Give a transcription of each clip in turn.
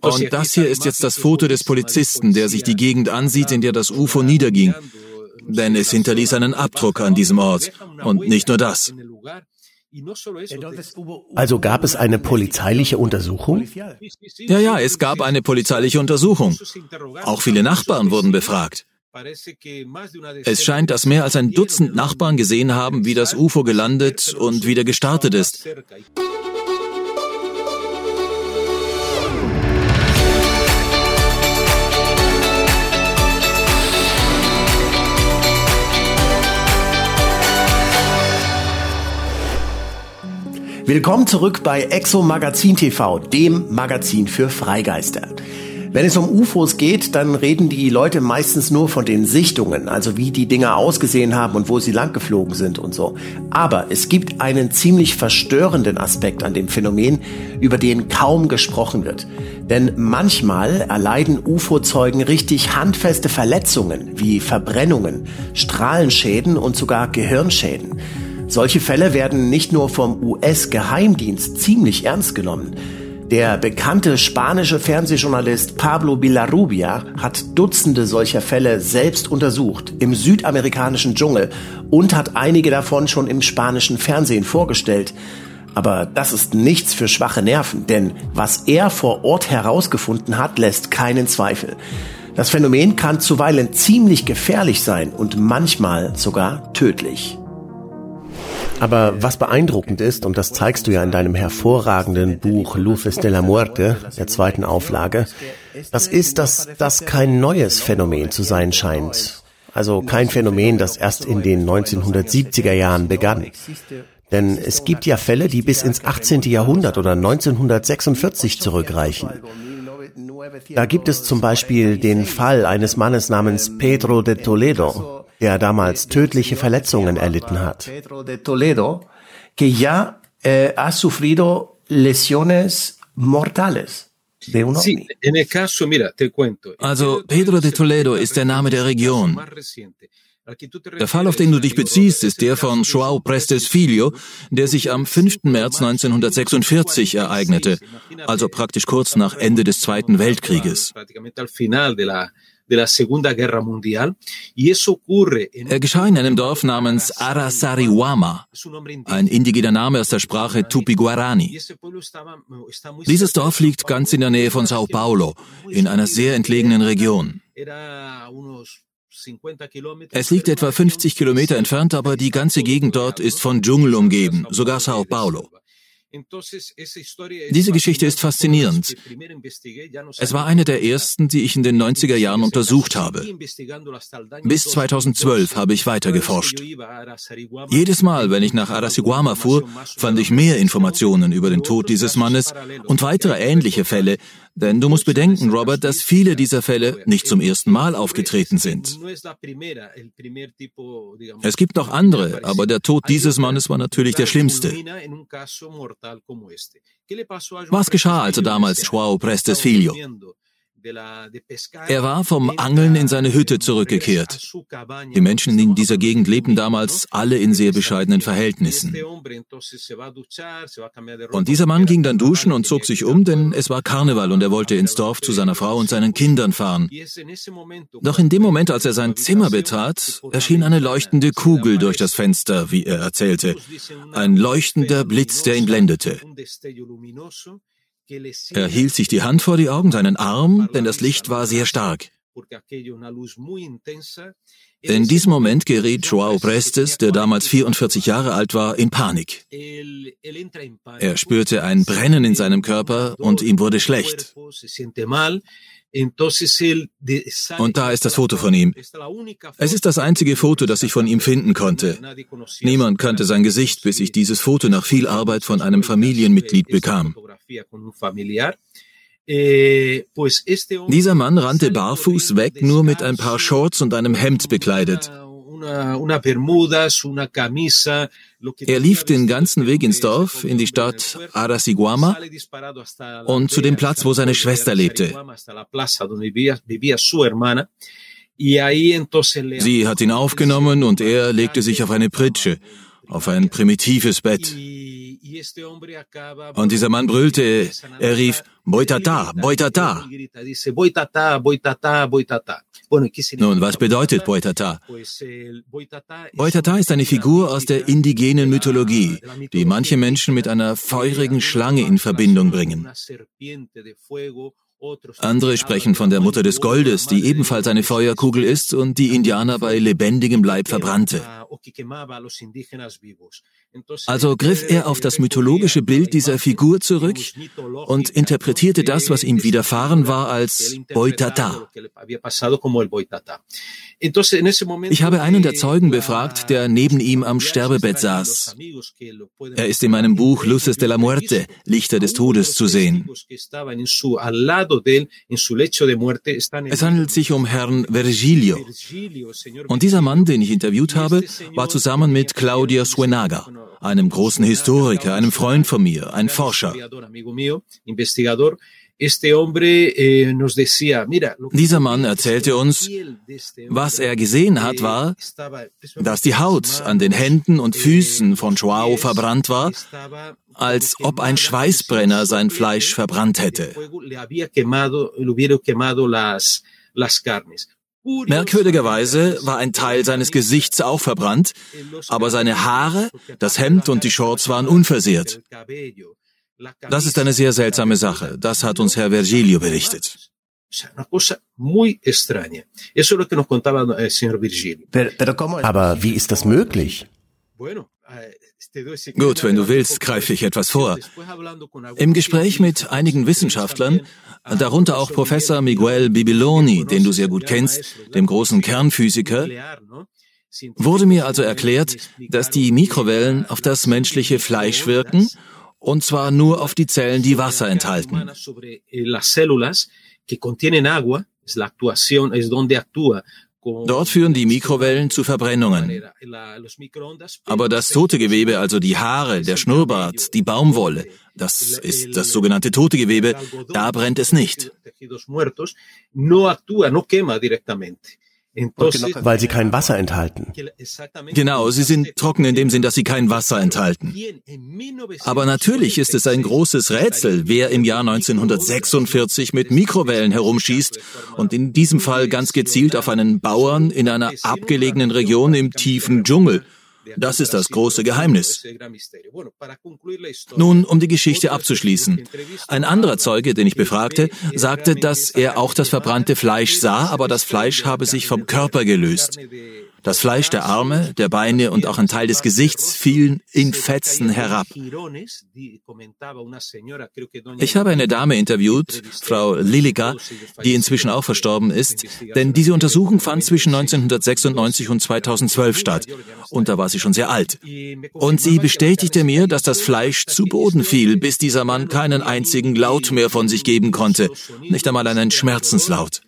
Und das hier ist jetzt das Foto des Polizisten, der sich die Gegend ansieht, in der das UFO niederging. Denn es hinterließ einen Abdruck an diesem Ort. Und nicht nur das. Also gab es eine polizeiliche Untersuchung? Ja, ja, es gab eine polizeiliche Untersuchung. Auch viele Nachbarn wurden befragt. Es scheint, dass mehr als ein Dutzend Nachbarn gesehen haben, wie das UFO gelandet und wieder gestartet ist. Willkommen zurück bei Exo Magazin TV, dem Magazin für Freigeister. Wenn es um UFOs geht, dann reden die Leute meistens nur von den Sichtungen, also wie die Dinger ausgesehen haben und wo sie langgeflogen sind und so. Aber es gibt einen ziemlich verstörenden Aspekt an dem Phänomen, über den kaum gesprochen wird. Denn manchmal erleiden UFO-Zeugen richtig handfeste Verletzungen wie Verbrennungen, Strahlenschäden und sogar Gehirnschäden. Solche Fälle werden nicht nur vom US-Geheimdienst ziemlich ernst genommen. Der bekannte spanische Fernsehjournalist Pablo Villarrubia hat Dutzende solcher Fälle selbst untersucht im südamerikanischen Dschungel und hat einige davon schon im spanischen Fernsehen vorgestellt. Aber das ist nichts für schwache Nerven, denn was er vor Ort herausgefunden hat, lässt keinen Zweifel. Das Phänomen kann zuweilen ziemlich gefährlich sein und manchmal sogar tödlich. Aber was beeindruckend ist, und das zeigst du ja in deinem hervorragenden Buch Luces de la Muerte, der zweiten Auflage, das ist, dass das kein neues Phänomen zu sein scheint. Also kein Phänomen, das erst in den 1970er Jahren begann. Denn es gibt ja Fälle, die bis ins 18. Jahrhundert oder 1946 zurückreichen. Da gibt es zum Beispiel den Fall eines Mannes namens Pedro de Toledo, der damals tödliche Verletzungen erlitten hat. Pedro de Toledo, que ya eh, ha sufrido lesiones mortales. Also Pedro de Toledo ist der Name der Region. Der Fall, auf den du dich beziehst, ist der von Joao Prestes Filho, der sich am 5. März 1946 ereignete, also praktisch kurz nach Ende des Zweiten Weltkrieges. Er geschah in einem Dorf namens Arasariwama, ein indigener Name aus der Sprache Tupi-Guarani. Dieses Dorf liegt ganz in der Nähe von Sao Paulo, in einer sehr entlegenen Region. Es liegt etwa 50 Kilometer entfernt, aber die ganze Gegend dort ist von Dschungel umgeben, sogar Sao Paulo. Diese Geschichte ist faszinierend. Es war eine der ersten, die ich in den 90er Jahren untersucht habe. Bis 2012 habe ich weiter geforscht. Jedes Mal, wenn ich nach Arasiguama fuhr, fand ich mehr Informationen über den Tod dieses Mannes und weitere ähnliche Fälle, denn du musst bedenken, Robert, dass viele dieser Fälle nicht zum ersten Mal aufgetreten sind. Es gibt noch andere, aber der Tod dieses Mannes war natürlich der schlimmste. Was geschah also damals Joao Prestes Filho? Er war vom Angeln in seine Hütte zurückgekehrt. Die Menschen in dieser Gegend lebten damals alle in sehr bescheidenen Verhältnissen. Und dieser Mann ging dann duschen und zog sich um, denn es war Karneval und er wollte ins Dorf zu seiner Frau und seinen Kindern fahren. Doch in dem Moment, als er sein Zimmer betrat, erschien eine leuchtende Kugel durch das Fenster, wie er erzählte. Ein leuchtender Blitz, der ihn blendete. Er hielt sich die Hand vor die Augen, seinen Arm, denn das Licht war sehr stark. In diesem Moment geriet Joao Prestes, der damals 44 Jahre alt war, in Panik. Er spürte ein Brennen in seinem Körper und ihm wurde schlecht. Und da ist das Foto von ihm. Es ist das einzige Foto, das ich von ihm finden konnte. Niemand kannte sein Gesicht, bis ich dieses Foto nach viel Arbeit von einem Familienmitglied bekam. Eh, Dieser Mann rannte barfuß weg, nur mit ein paar Shorts und einem Hemd bekleidet. Er lief den ganzen Weg ins Dorf, in die Stadt Arasiguama und zu dem Platz, wo seine Schwester lebte. Sie hat ihn aufgenommen und er legte sich auf eine Pritsche, auf ein primitives Bett. Und dieser Mann brüllte, er rief, Boitata, Boitata. Nun, was bedeutet Boitata? Boitata ist eine Figur aus der indigenen Mythologie, die manche Menschen mit einer feurigen Schlange in Verbindung bringen. Andere sprechen von der Mutter des Goldes, die ebenfalls eine Feuerkugel ist und die Indianer bei lebendigem Leib verbrannte. Also griff er auf das mythologische Bild dieser Figur zurück und interpretierte das, was ihm widerfahren war, als Boitata. Ich habe einen der Zeugen befragt, der neben ihm am Sterbebett saß. Er ist in meinem Buch Luces de la Muerte, Lichter des Todes, zu sehen. Es handelt sich um Herrn Virgilio. Und dieser Mann, den ich interviewt habe, war zusammen mit Claudia Suenaga, einem großen Historiker, einem Freund von mir, ein Forscher. Eh, Dieser Mann erzählte uns, was er gesehen hat, war, dass die Haut an den Händen und Füßen von Joao verbrannt war, als ob ein Schweißbrenner sein Fleisch verbrannt hätte. Merkwürdigerweise war ein Teil seines Gesichts auch verbrannt, aber seine Haare, das Hemd und die Shorts waren unversehrt. Das ist eine sehr seltsame Sache. Das hat uns Herr Virgilio berichtet. Aber wie ist das möglich? Gut, wenn du willst, greife ich etwas vor. Im Gespräch mit einigen Wissenschaftlern, darunter auch Professor Miguel Bibiloni, den du sehr gut kennst, dem großen Kernphysiker, wurde mir also erklärt, dass die Mikrowellen auf das menschliche Fleisch wirken, und zwar nur auf die Zellen, die Wasser enthalten. Dort führen die Mikrowellen zu Verbrennungen. Aber das tote Gewebe, also die Haare, der Schnurrbart, die Baumwolle, das ist das sogenannte tote Gewebe, da brennt es nicht. Weil sie kein Wasser enthalten. Genau, sie sind trocken in dem Sinn, dass sie kein Wasser enthalten. Aber natürlich ist es ein großes Rätsel, wer im Jahr 1946 mit Mikrowellen herumschießt und in diesem Fall ganz gezielt auf einen Bauern in einer abgelegenen Region im tiefen Dschungel das ist das große Geheimnis. Nun, um die Geschichte abzuschließen. Ein anderer Zeuge, den ich befragte, sagte, dass er auch das verbrannte Fleisch sah, aber das Fleisch habe sich vom Körper gelöst. Das Fleisch der Arme, der Beine und auch ein Teil des Gesichts fielen in Fetzen herab. Ich habe eine Dame interviewt, Frau Lilica, die inzwischen auch verstorben ist, denn diese Untersuchung fand zwischen 1996 und 2012 statt. Und da war sie schon sehr alt. Und sie bestätigte mir, dass das Fleisch zu Boden fiel, bis dieser Mann keinen einzigen Laut mehr von sich geben konnte, nicht einmal einen Schmerzenslaut.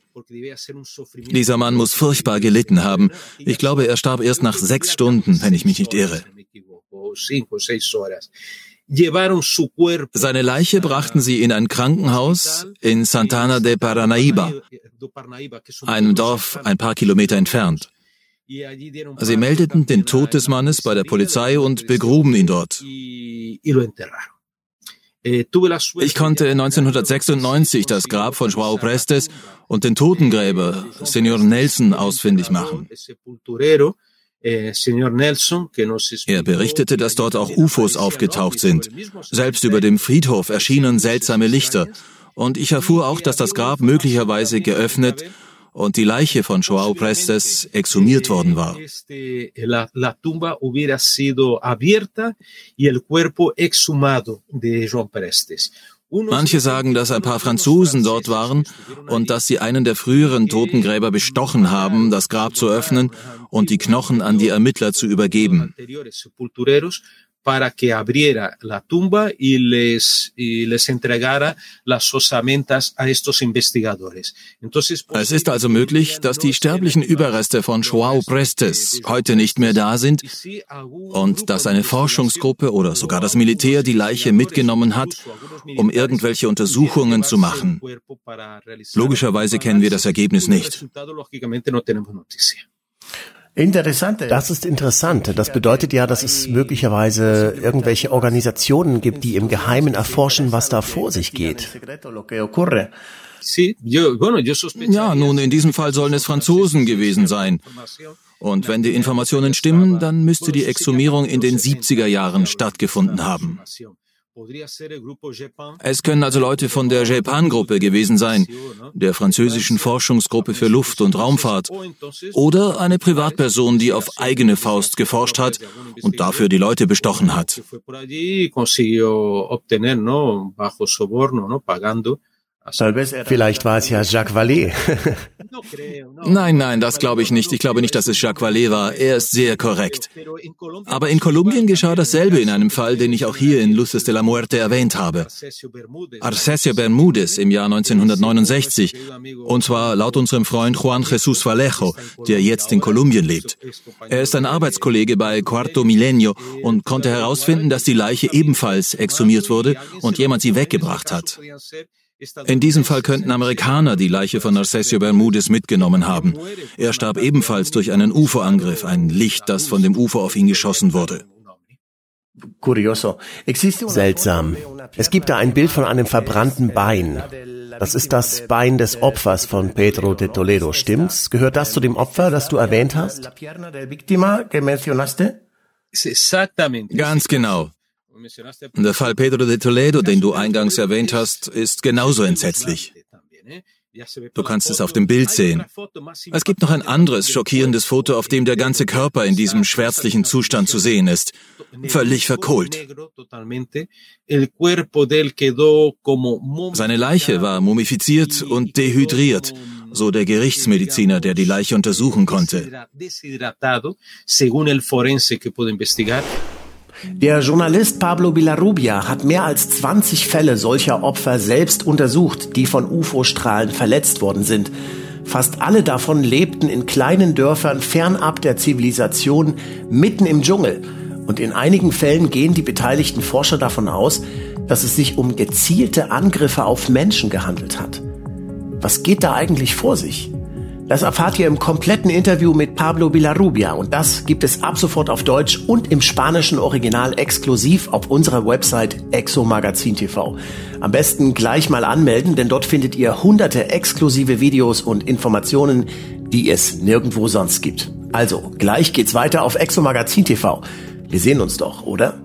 Dieser Mann muss furchtbar gelitten haben. Ich glaube, er starb erst nach sechs Stunden, wenn ich mich nicht irre. Seine Leiche brachten sie in ein Krankenhaus in Santana de Paranaíba, einem Dorf ein paar Kilometer entfernt. Sie meldeten den Tod des Mannes bei der Polizei und begruben ihn dort. Äh, ich konnte 1996 das Grab von Joao Prestes und den Totengräber Senor Nelson ausfindig machen. Eh, er berichtete, dass dort auch UFOs aufgetaucht sind. Selbst über dem Friedhof erschienen seltsame Lichter. Und ich erfuhr auch, dass das Grab möglicherweise geöffnet und die Leiche von Joao Prestes exhumiert worden war. Manche sagen, dass ein paar Franzosen dort waren und dass sie einen der früheren Totengräber bestochen haben, das Grab zu öffnen und die Knochen an die Ermittler zu übergeben para que abriera la tumba y les, y les entregara las osamentas a estos investigadores. Entonces, es ist also möglich, dass die sterblichen Überreste von Joao Prestes heute nicht mehr da sind und dass eine Forschungsgruppe oder sogar das Militär die Leiche mitgenommen hat, um irgendwelche Untersuchungen zu machen. Logischerweise kennen wir das Ergebnis nicht. Interessant. Das ist interessant. Das bedeutet ja, dass es möglicherweise irgendwelche Organisationen gibt, die im Geheimen erforschen, was da vor sich geht. Ja, nun, in diesem Fall sollen es Franzosen gewesen sein. Und wenn die Informationen stimmen, dann müsste die Exhumierung in den 70er Jahren stattgefunden haben. Es können also Leute von der Jepan-Gruppe gewesen sein, der französischen Forschungsgruppe für Luft- und Raumfahrt, oder eine Privatperson, die auf eigene Faust geforscht hat und dafür die Leute bestochen hat. Vielleicht war es ja Jacques Vallée. nein, nein, das glaube ich nicht. Ich glaube nicht, dass es Jacques Vallée war. Er ist sehr korrekt. Aber in Kolumbien geschah dasselbe in einem Fall, den ich auch hier in Luces de la Muerte erwähnt habe. Arcesio Bermúdez im Jahr 1969. Und zwar laut unserem Freund Juan Jesús Vallejo, der jetzt in Kolumbien lebt. Er ist ein Arbeitskollege bei Cuarto Milenio und konnte herausfinden, dass die Leiche ebenfalls exhumiert wurde und jemand sie weggebracht hat. In diesem Fall könnten Amerikaner die Leiche von Narcesio Bermudez mitgenommen haben. Er starb ebenfalls durch einen UFO-Angriff, ein Licht, das von dem UFO auf ihn geschossen wurde. Seltsam. Es gibt da ein Bild von einem verbrannten Bein. Das ist das Bein des Opfers von Pedro de Toledo, stimmt's? Gehört das zu dem Opfer, das du erwähnt hast? Ganz genau. Der Fall Pedro de Toledo, den du eingangs erwähnt hast, ist genauso entsetzlich. Du kannst es auf dem Bild sehen. Es gibt noch ein anderes schockierendes Foto, auf dem der ganze Körper in diesem schwärzlichen Zustand zu sehen ist. Völlig verkohlt. Seine Leiche war mumifiziert und dehydriert, so der Gerichtsmediziner, der die Leiche untersuchen konnte. Der Journalist Pablo Villarrubia hat mehr als 20 Fälle solcher Opfer selbst untersucht, die von UFO-Strahlen verletzt worden sind. Fast alle davon lebten in kleinen Dörfern fernab der Zivilisation, mitten im Dschungel. Und in einigen Fällen gehen die beteiligten Forscher davon aus, dass es sich um gezielte Angriffe auf Menschen gehandelt hat. Was geht da eigentlich vor sich? Das erfahrt ihr im kompletten Interview mit Pablo Villarrubia und das gibt es ab sofort auf Deutsch und im spanischen Original exklusiv auf unserer Website Exomagazin TV. Am besten gleich mal anmelden, denn dort findet ihr hunderte exklusive Videos und Informationen, die es nirgendwo sonst gibt. Also, gleich geht's weiter auf Exomagazin TV. Wir sehen uns doch, oder?